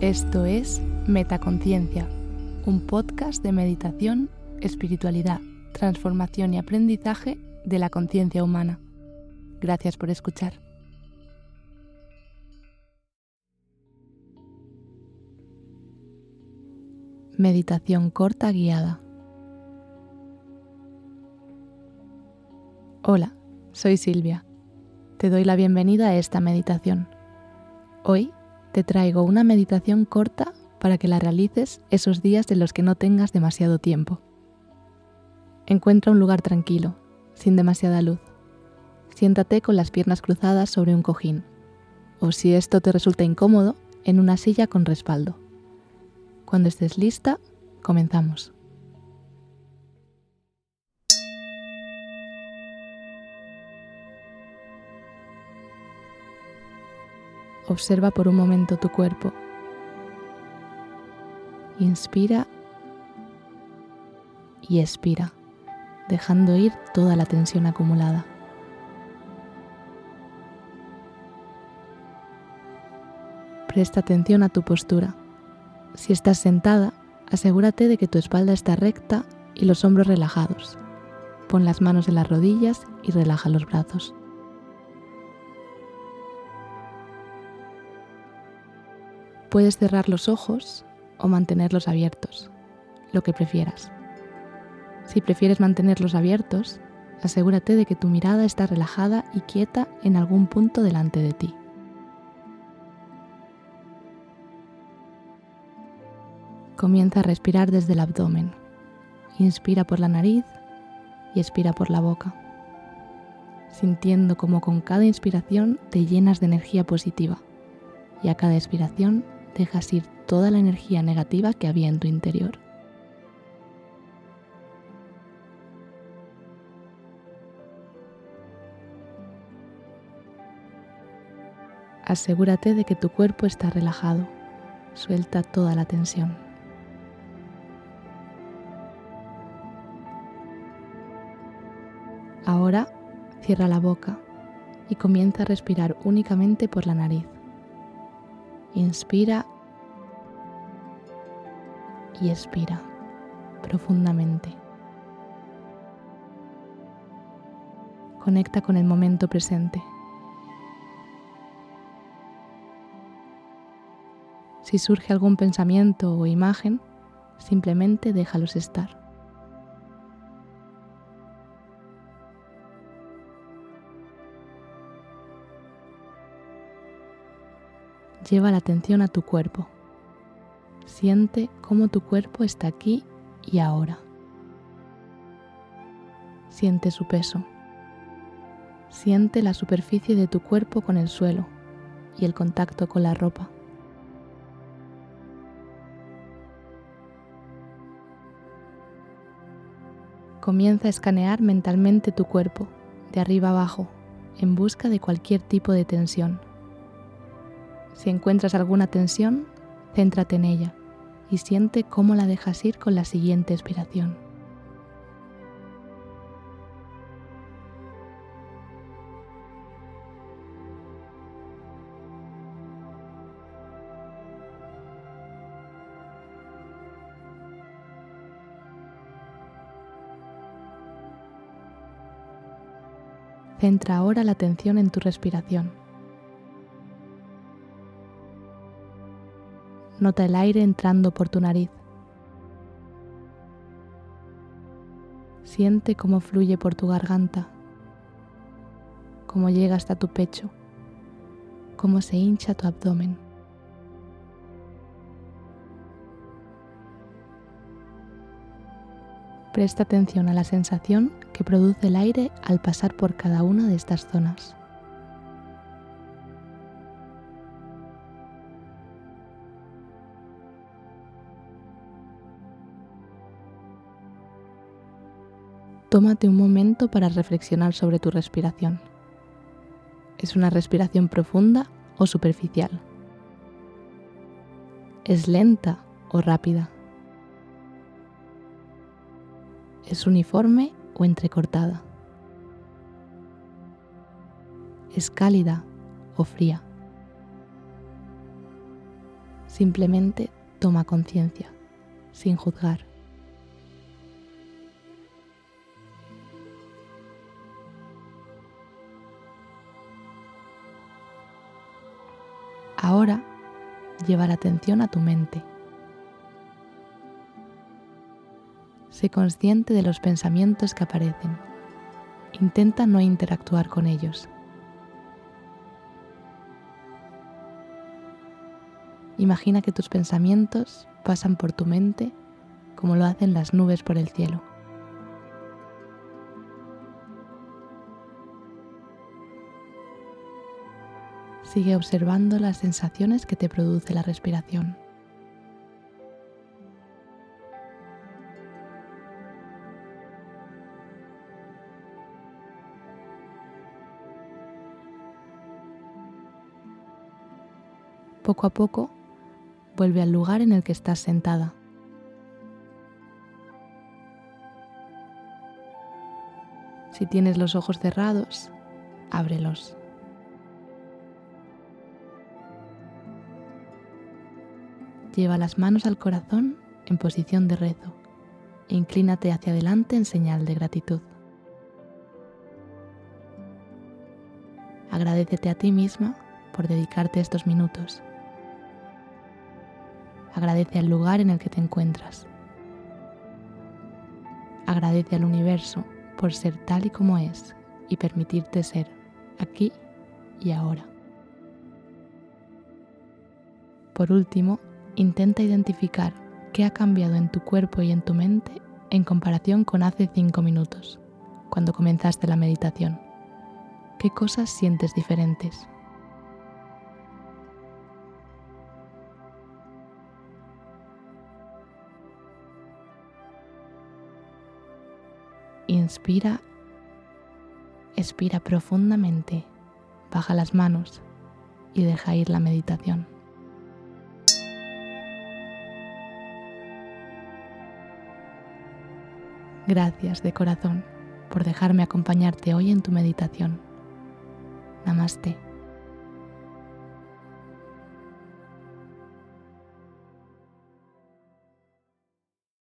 Esto es Metaconciencia, un podcast de meditación, espiritualidad, transformación y aprendizaje de la conciencia humana. Gracias por escuchar. Meditación corta guiada. Hola, soy Silvia. Te doy la bienvenida a esta meditación. Hoy te traigo una meditación corta para que la realices esos días de los que no tengas demasiado tiempo. Encuentra un lugar tranquilo, sin demasiada luz. Siéntate con las piernas cruzadas sobre un cojín, o si esto te resulta incómodo, en una silla con respaldo. Cuando estés lista, comenzamos. Observa por un momento tu cuerpo. Inspira y expira, dejando ir toda la tensión acumulada. Presta atención a tu postura. Si estás sentada, asegúrate de que tu espalda está recta y los hombros relajados. Pon las manos en las rodillas y relaja los brazos. Puedes cerrar los ojos o mantenerlos abiertos, lo que prefieras. Si prefieres mantenerlos abiertos, asegúrate de que tu mirada está relajada y quieta en algún punto delante de ti. Comienza a respirar desde el abdomen. Inspira por la nariz y expira por la boca, sintiendo como con cada inspiración te llenas de energía positiva y a cada expiración dejas ir toda la energía negativa que había en tu interior. Asegúrate de que tu cuerpo está relajado. Suelta toda la tensión. Ahora cierra la boca y comienza a respirar únicamente por la nariz. Inspira y expira profundamente. Conecta con el momento presente. Si surge algún pensamiento o imagen, simplemente déjalos estar. Lleva la atención a tu cuerpo. Siente cómo tu cuerpo está aquí y ahora. Siente su peso. Siente la superficie de tu cuerpo con el suelo y el contacto con la ropa. Comienza a escanear mentalmente tu cuerpo, de arriba abajo, en busca de cualquier tipo de tensión. Si encuentras alguna tensión, céntrate en ella y siente cómo la dejas ir con la siguiente expiración. Centra ahora la atención en tu respiración. Nota el aire entrando por tu nariz. Siente cómo fluye por tu garganta, cómo llega hasta tu pecho, cómo se hincha tu abdomen. Presta atención a la sensación que produce el aire al pasar por cada una de estas zonas. Tómate un momento para reflexionar sobre tu respiración. ¿Es una respiración profunda o superficial? ¿Es lenta o rápida? ¿Es uniforme o entrecortada? ¿Es cálida o fría? Simplemente toma conciencia, sin juzgar. Ahora lleva la atención a tu mente. Sé consciente de los pensamientos que aparecen. Intenta no interactuar con ellos. Imagina que tus pensamientos pasan por tu mente como lo hacen las nubes por el cielo. Sigue observando las sensaciones que te produce la respiración. Poco a poco vuelve al lugar en el que estás sentada. Si tienes los ojos cerrados, ábrelos. Lleva las manos al corazón en posición de rezo e inclínate hacia adelante en señal de gratitud. Agradecete a ti misma por dedicarte estos minutos Agradece al lugar en el que te encuentras. Agradece al universo por ser tal y como es y permitirte ser aquí y ahora. Por último, intenta identificar qué ha cambiado en tu cuerpo y en tu mente en comparación con hace cinco minutos, cuando comenzaste la meditación. ¿Qué cosas sientes diferentes? Inspira, expira profundamente, baja las manos y deja ir la meditación. Gracias de corazón por dejarme acompañarte hoy en tu meditación. Namaste.